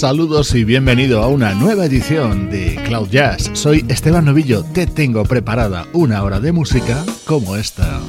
Saludos y bienvenido a una nueva edición de Cloud Jazz. Soy Esteban Novillo, te tengo preparada una hora de música como esta.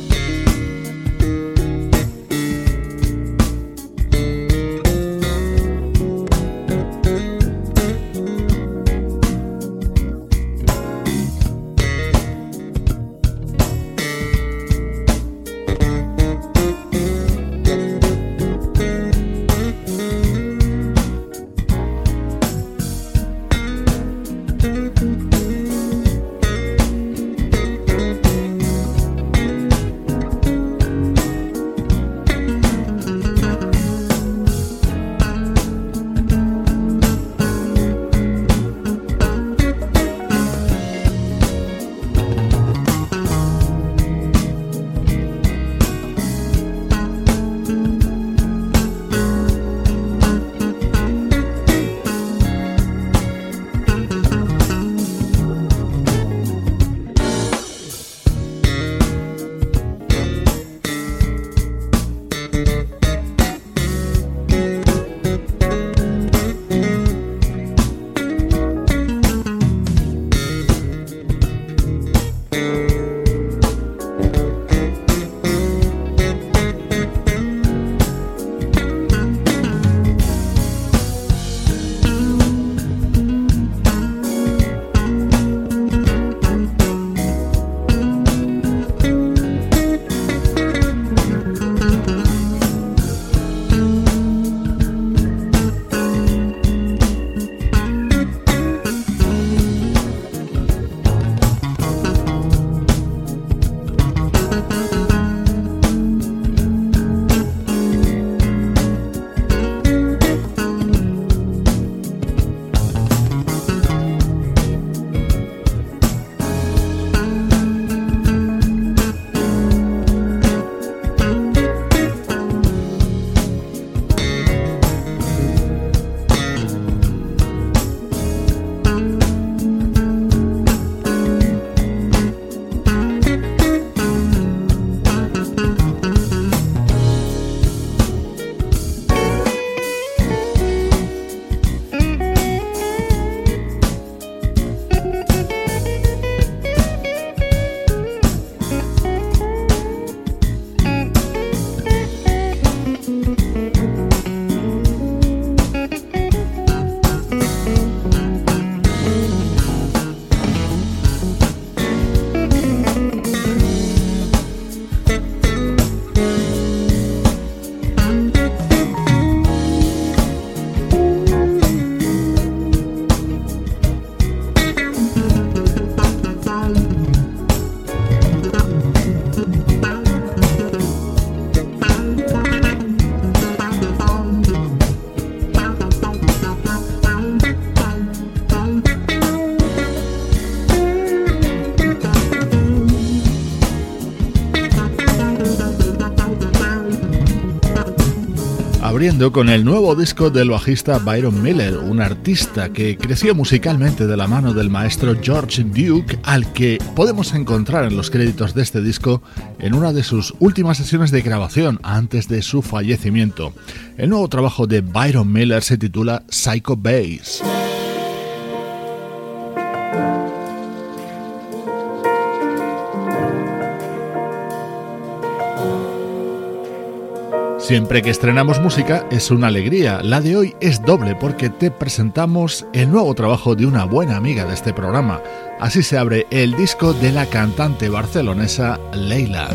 Con el nuevo disco del bajista Byron Miller, un artista que creció musicalmente de la mano del maestro George Duke, al que podemos encontrar en los créditos de este disco en una de sus últimas sesiones de grabación antes de su fallecimiento. El nuevo trabajo de Byron Miller se titula Psycho Bass. Siempre que estrenamos música es una alegría. La de hoy es doble porque te presentamos el nuevo trabajo de una buena amiga de este programa. Así se abre el disco de la cantante barcelonesa Leila.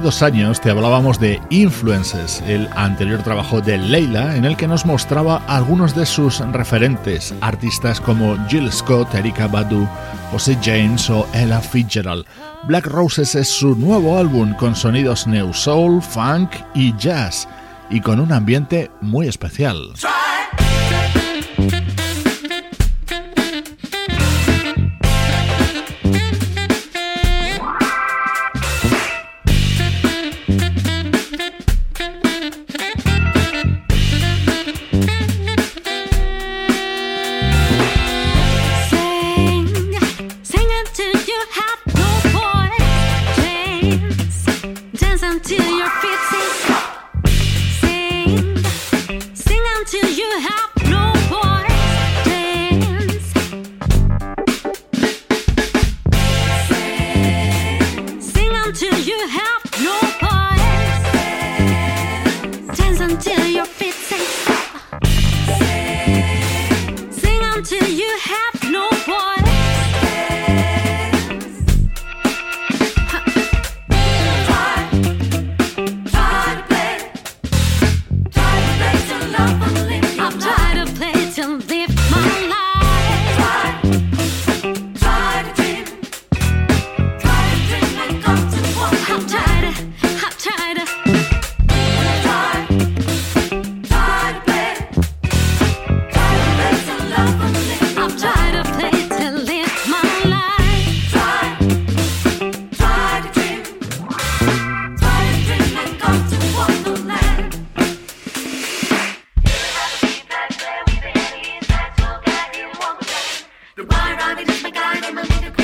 Dos años te hablábamos de Influences, el anterior trabajo de Leila, en el que nos mostraba algunos de sus referentes, artistas como Jill Scott, Erika Badu, José James o Ella Fitzgerald. Black Roses es su nuevo álbum con sonidos new soul, funk y jazz, y con un ambiente muy especial. Goodbye, Robbie. Just my guy, I'm a little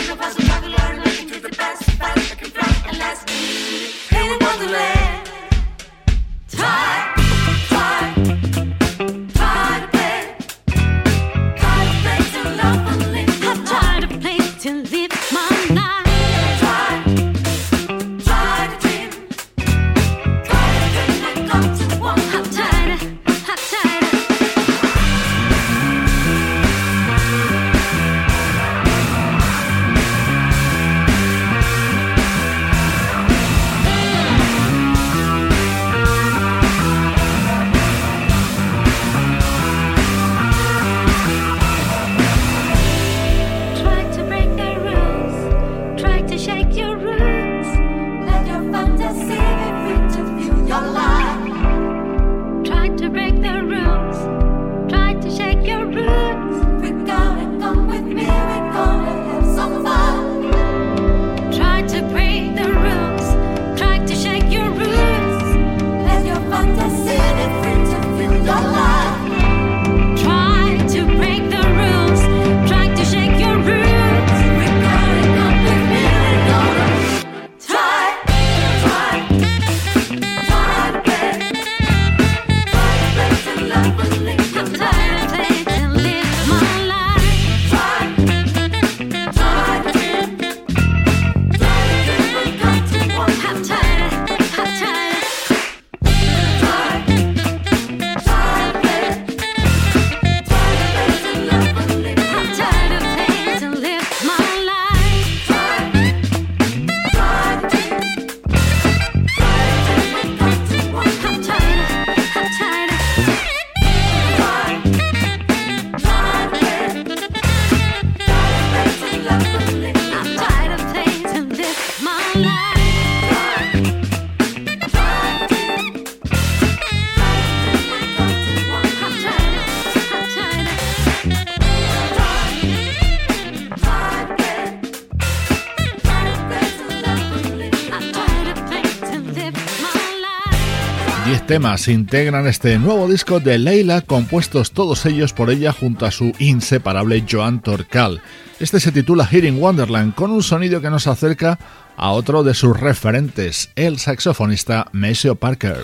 temas integran este nuevo disco de Leila, compuestos todos ellos por ella junto a su inseparable Joan Torcal. Este se titula Hearing Wonderland, con un sonido que nos acerca a otro de sus referentes, el saxofonista Maceo Parker.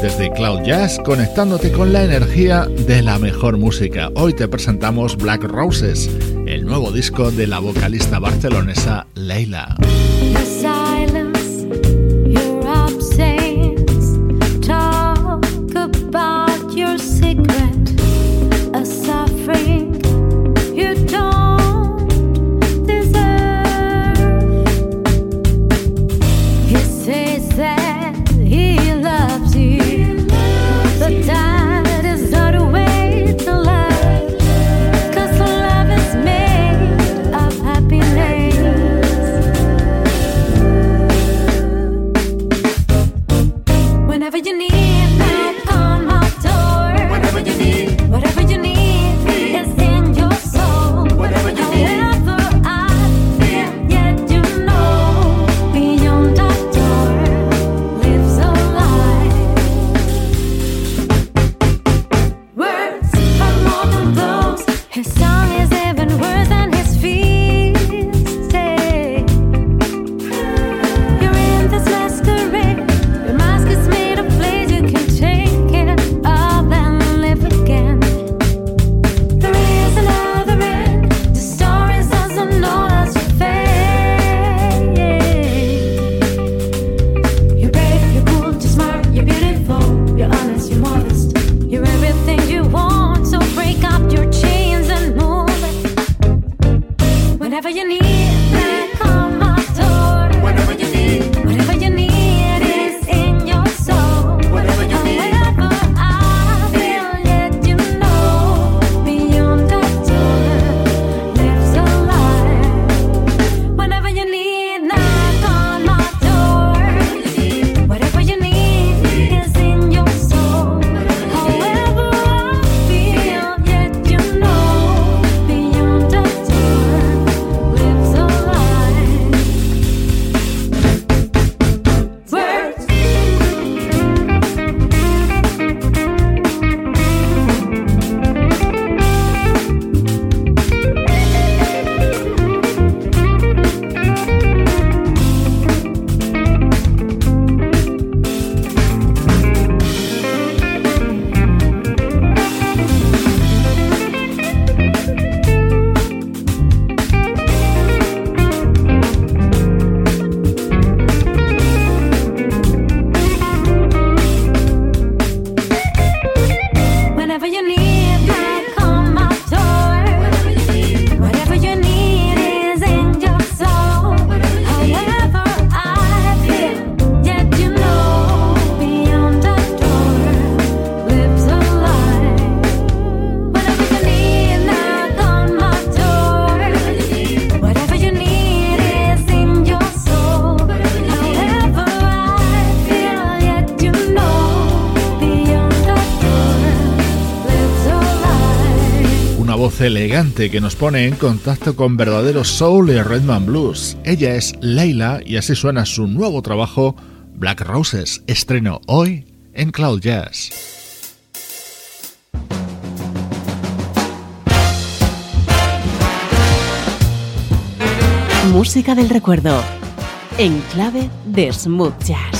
Desde Cloud Jazz, conectándote con la energía de la mejor música. Hoy te presentamos Black Roses, nuevo disco de la vocalista barcelonesa Leila. Elegante que nos pone en contacto con verdaderos soul y Redman Blues. Ella es Leila y así suena su nuevo trabajo Black Roses, estreno hoy en Cloud Jazz. Música del recuerdo en clave de smooth jazz.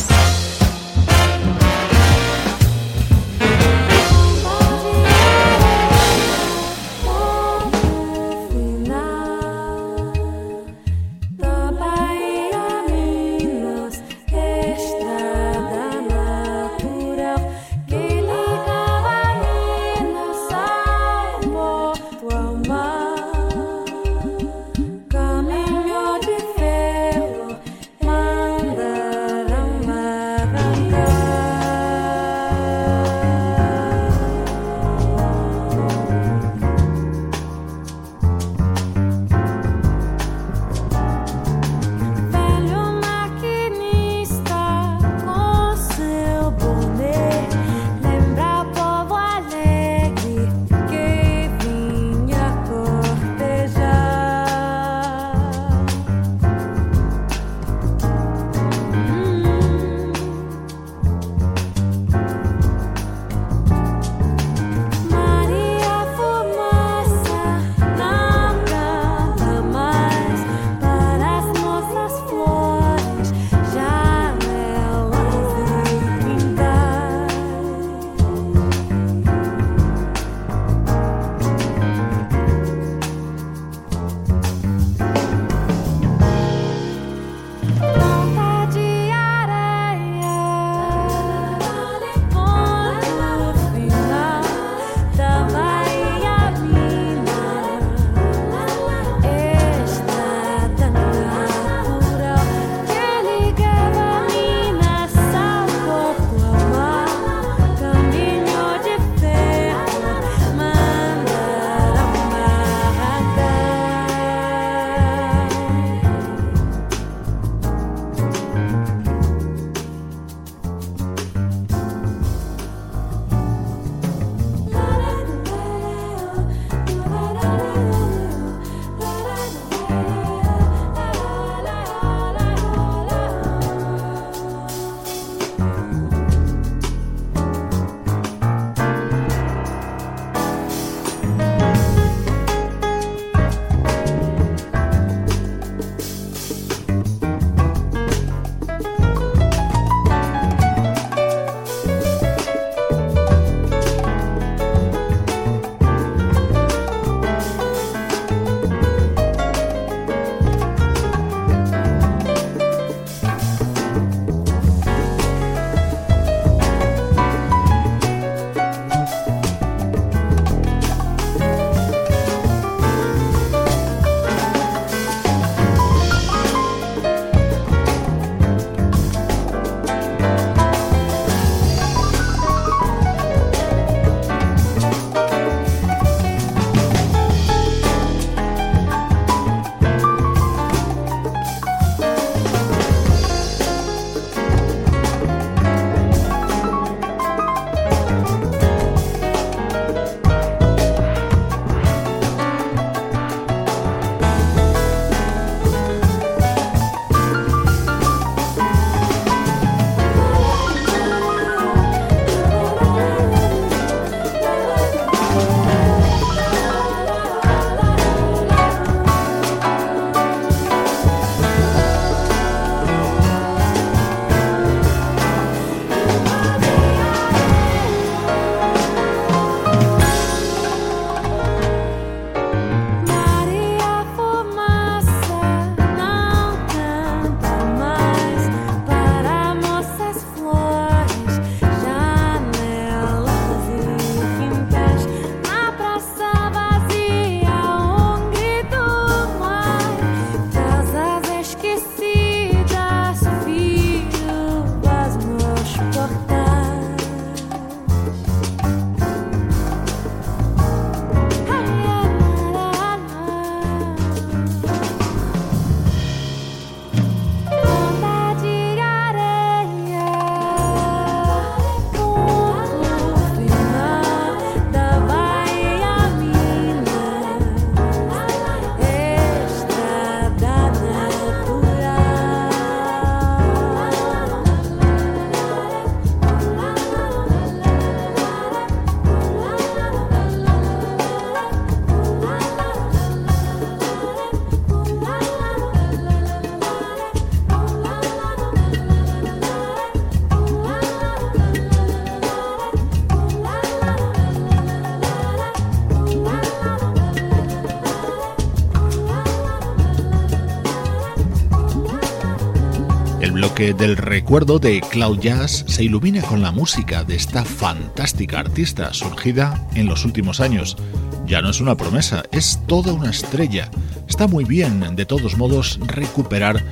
Del recuerdo de Cloud Jazz se ilumina con la música de esta fantástica artista surgida en los últimos años. Ya no es una promesa, es toda una estrella. Está muy bien, de todos modos, recuperar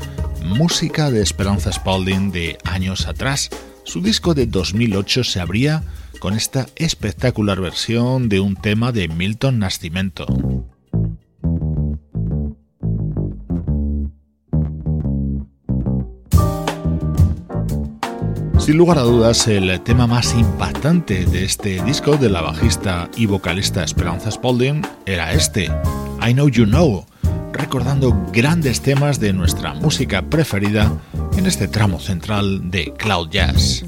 música de Esperanza Spalding de años atrás. Su disco de 2008 se abría con esta espectacular versión de un tema de Milton Nascimento. Sin lugar a dudas, el tema más impactante de este disco de la bajista y vocalista Esperanza Spalding era este, I Know You Know, recordando grandes temas de nuestra música preferida en este tramo central de Cloud Jazz.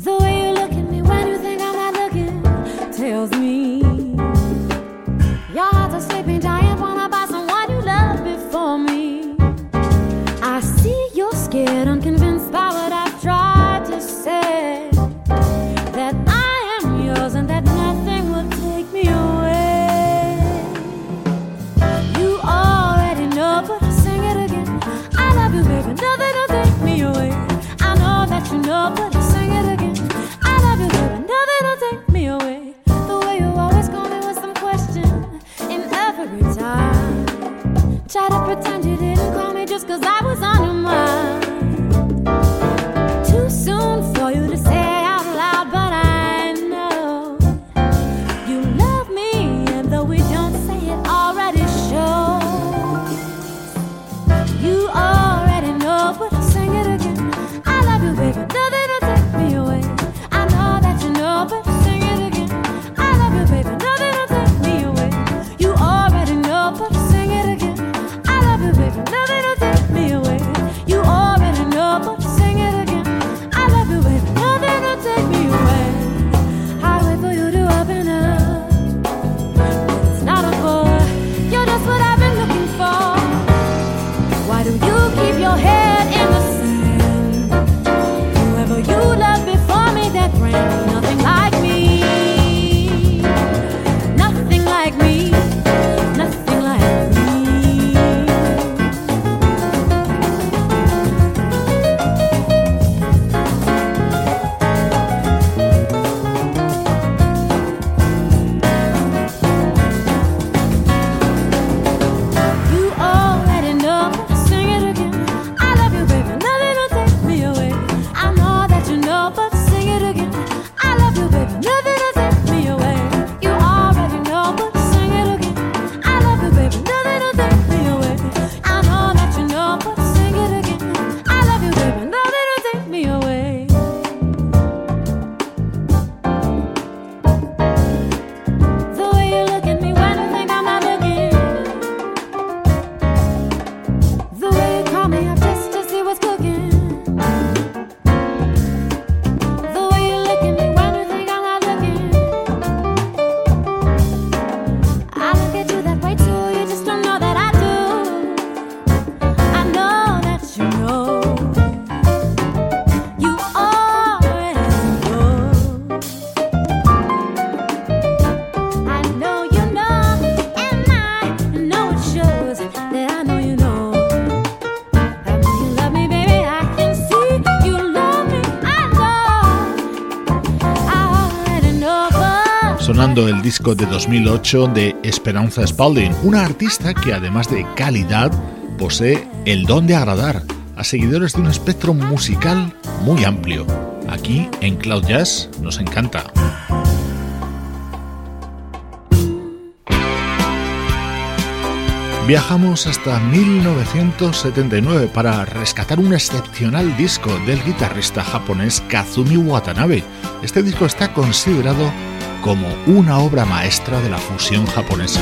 Disco de 2008 de Esperanza Spalding, una artista que además de calidad posee el don de agradar a seguidores de un espectro musical muy amplio. Aquí en Cloud Jazz nos encanta. Viajamos hasta 1979 para rescatar un excepcional disco del guitarrista japonés Kazumi Watanabe. Este disco está considerado como una obra maestra de la fusión japonesa.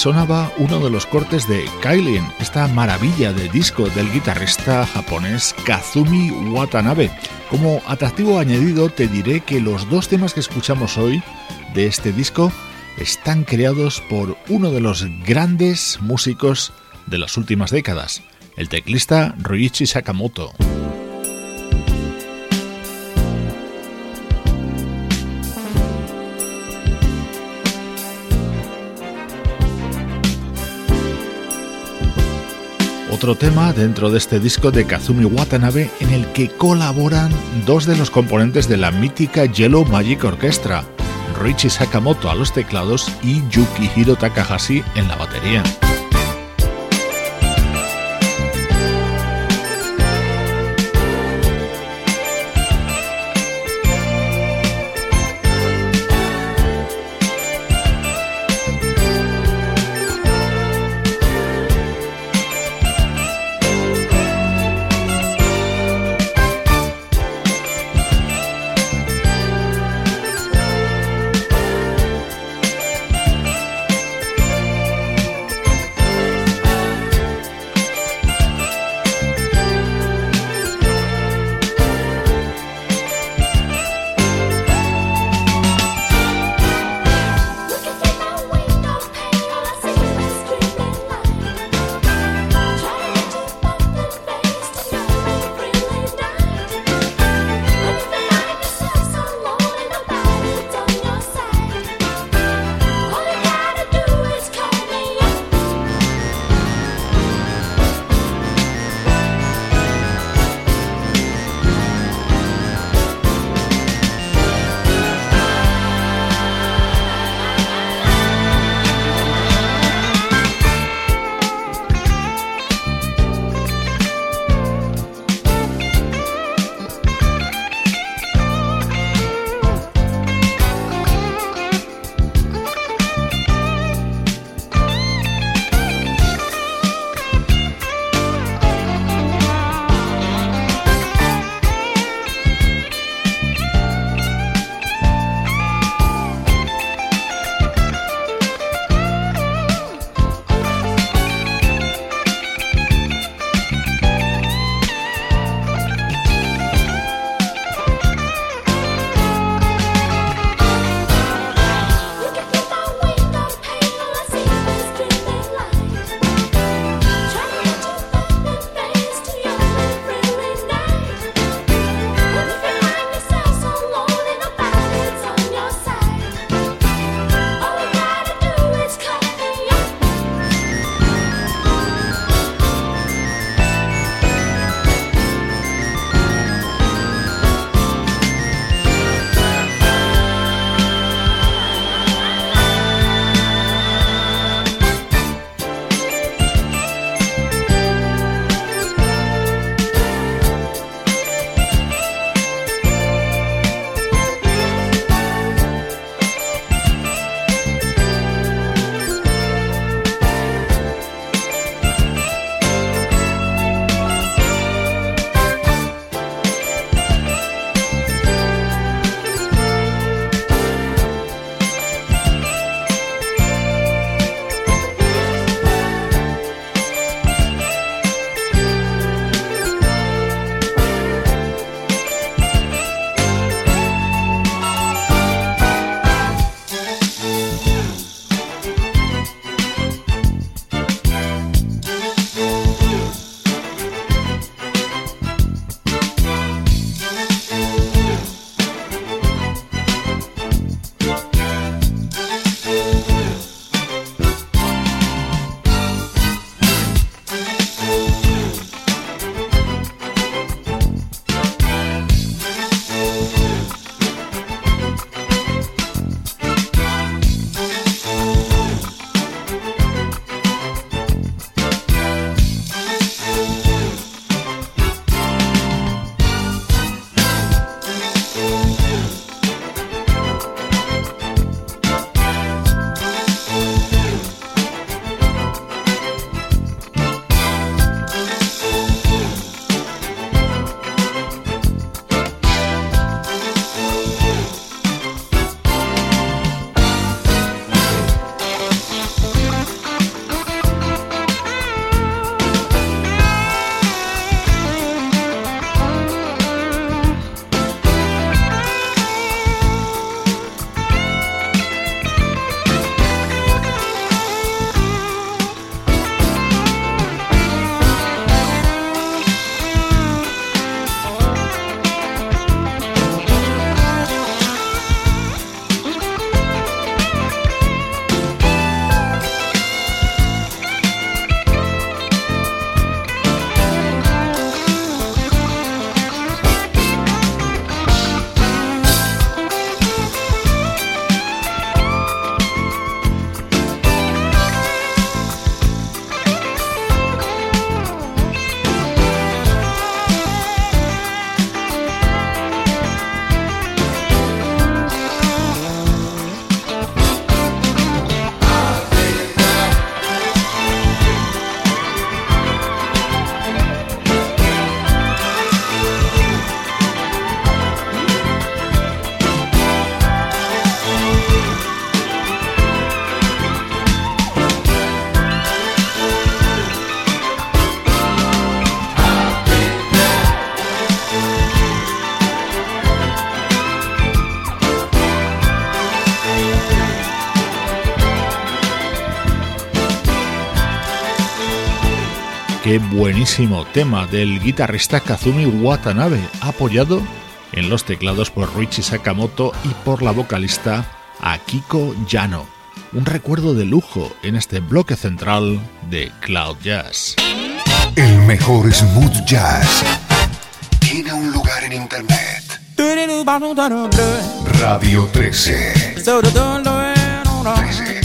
Sonaba uno de los cortes de Kailin, esta maravilla de disco del guitarrista japonés Kazumi Watanabe. Como atractivo añadido te diré que los dos temas que escuchamos hoy de este disco están creados por uno de los grandes músicos de las últimas décadas, el teclista Ryuichi Sakamoto. Otro tema dentro de este disco de Kazumi Watanabe en el que colaboran dos de los componentes de la mítica Yellow Magic Orchestra, Richie Sakamoto a los teclados y Yukihiro Takahashi en la batería. Qué buenísimo tema del guitarrista Kazumi Watanabe, apoyado en los teclados por Richie Sakamoto y por la vocalista Akiko Yano. Un recuerdo de lujo en este bloque central de Cloud Jazz. El mejor smooth jazz tiene un lugar en internet. Radio 13. 13.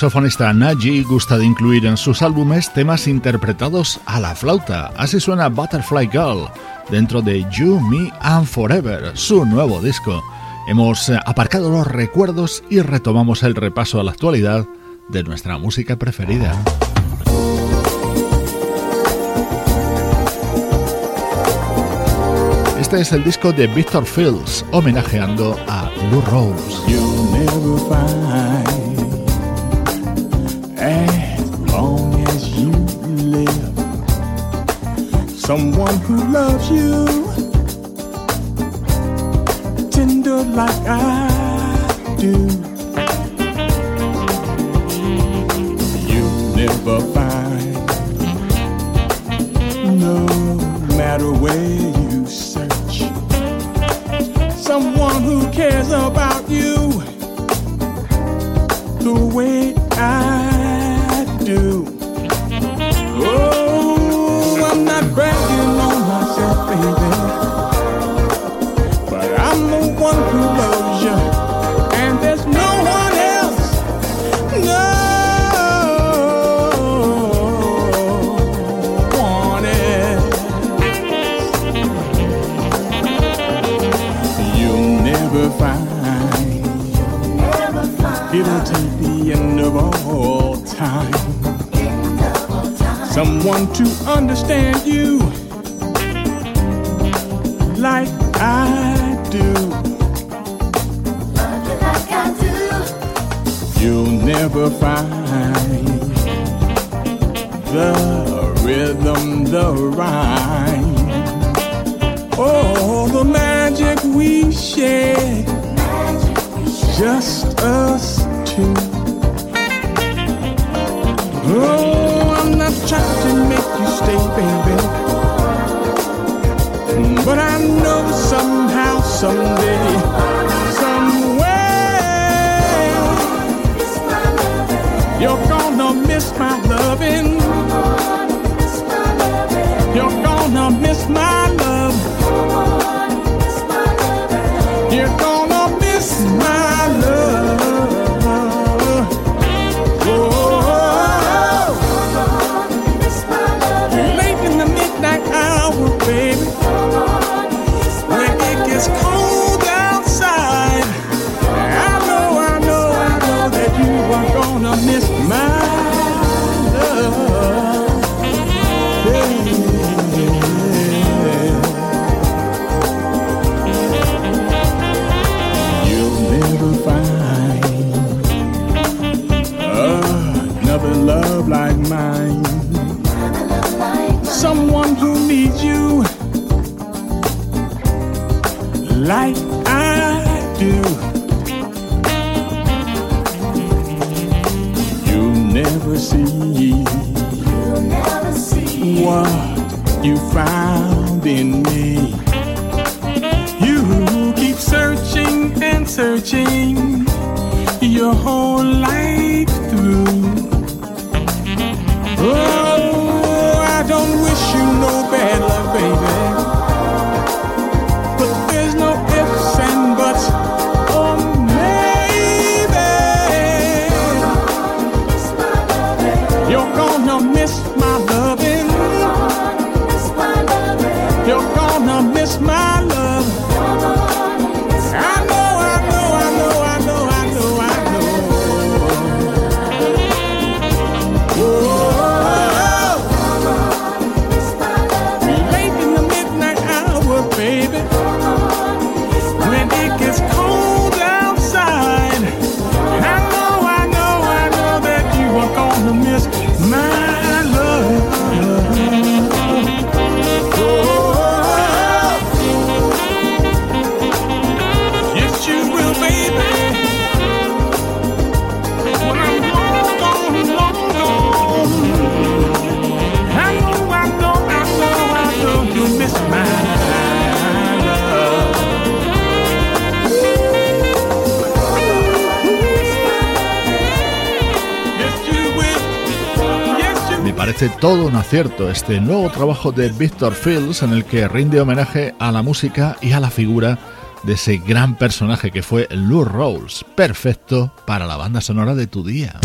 Saxofonista Naji gusta de incluir en sus álbumes temas interpretados a la flauta. Así suena Butterfly Girl dentro de You, Me and Forever, su nuevo disco. Hemos aparcado los recuerdos y retomamos el repaso a la actualidad de nuestra música preferida. Este es el disco de Victor Fields, homenajeando a Lou Rose. Someone who loves you tender like I do. You'll never find no matter where you search, someone who cares about you the way I to understand you like I do. Like I do. You'll never find the rhythm, the rhyme. Oh, the magic we share. Just us two. Oh, Trying to make you stay, baby. But I know somehow, someday, todo un acierto este nuevo trabajo de Victor Fields en el que rinde homenaje a la música y a la figura de ese gran personaje que fue Lou Rawls, perfecto para la banda sonora de tu día.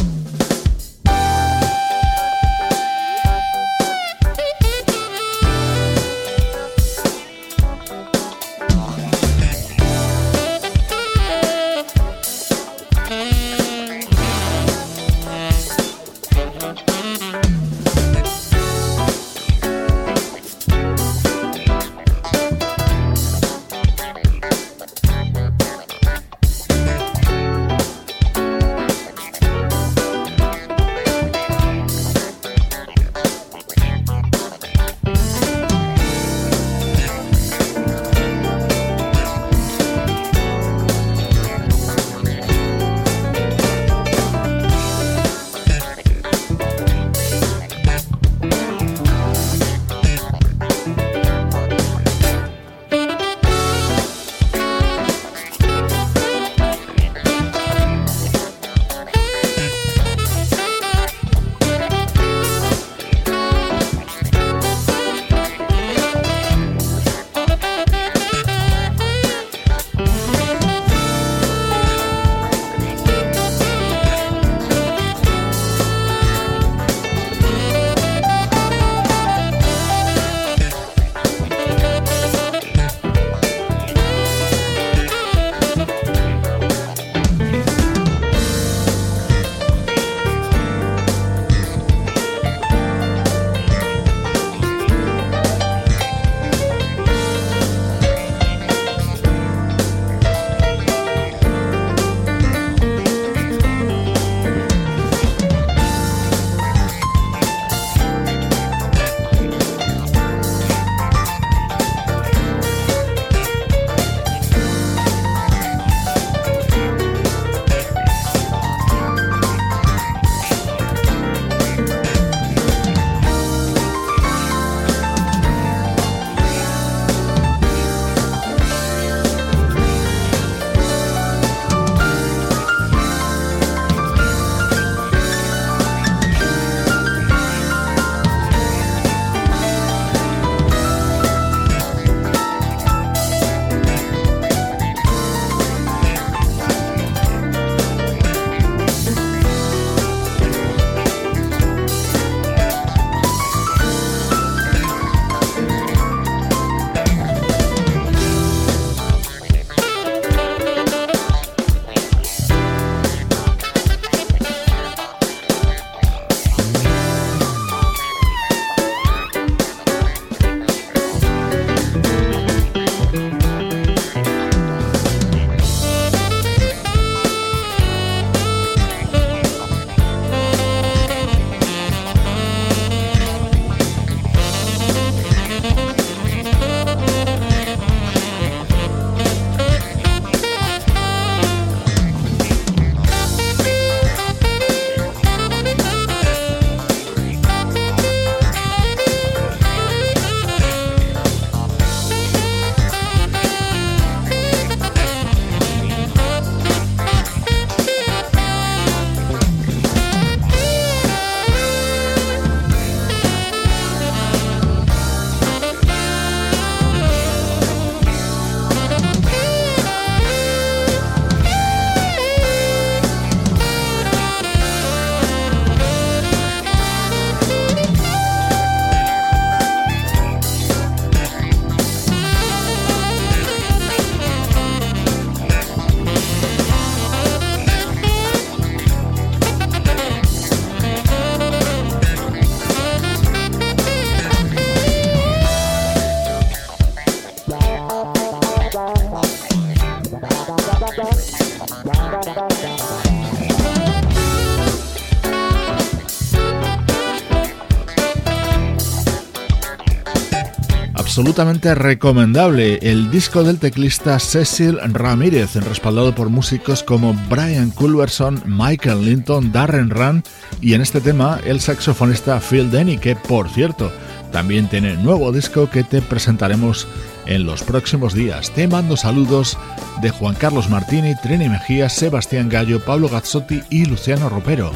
Absolutamente recomendable el disco del teclista Cecil Ramírez, respaldado por músicos como Brian Culverson, Michael Linton, Darren Run y en este tema el saxofonista Phil Denny, que por cierto también tiene nuevo disco que te presentaremos en los próximos días. Te mando saludos de Juan Carlos Martini, Trini Mejía, Sebastián Gallo, Pablo Gazzotti y Luciano Ropero.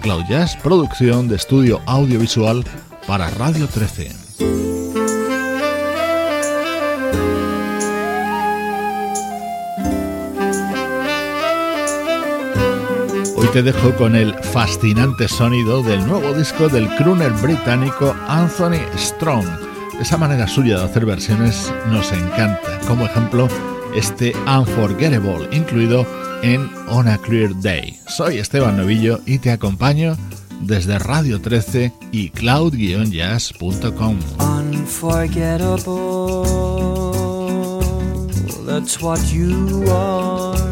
Cloud Jazz, producción de estudio audiovisual para Radio 13. Te dejo con el fascinante sonido del nuevo disco del crooner británico Anthony Strong. Esa manera suya de hacer versiones nos encanta. Como ejemplo, este Unforgettable, incluido en On a Clear Day. Soy Esteban Novillo y te acompaño desde Radio 13 y cloud-jazz.com. Unforgettable, that's what you are.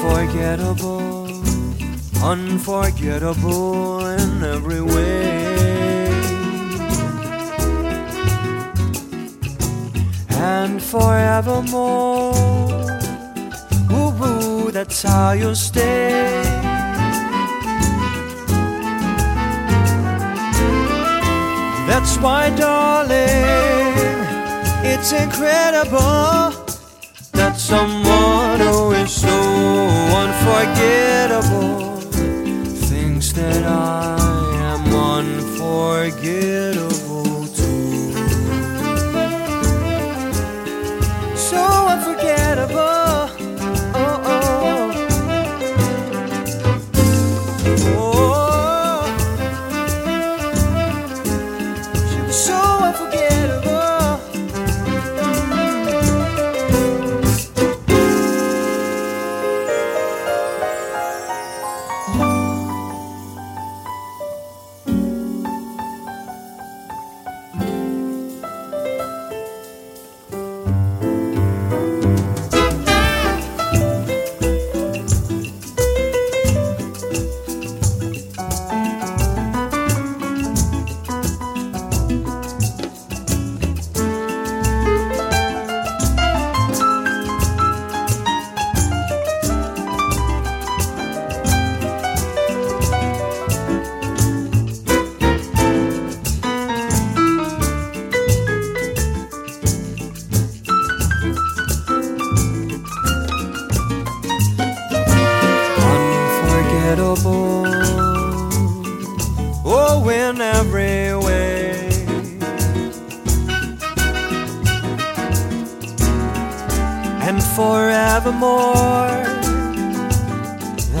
Unforgettable, unforgettable in every way. And forevermore, woo woo, that's how you'll stay. That's why, darling, it's incredible someone who is so unforgettable thinks that I am unforgettable.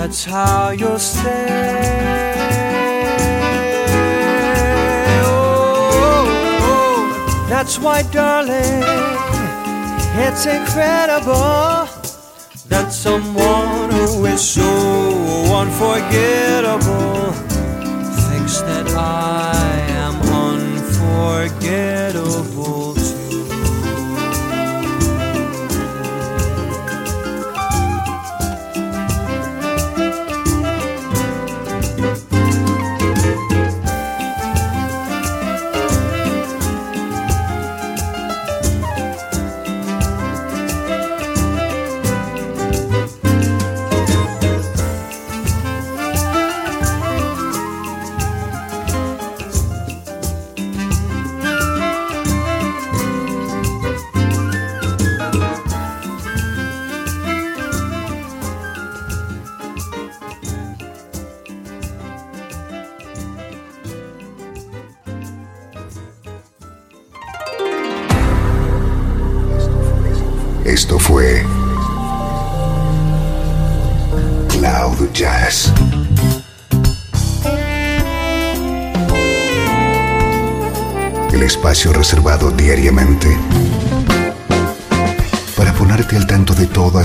That's how you'll stay. Oh, oh, that's why, darling, it's incredible that someone who is so unforgettable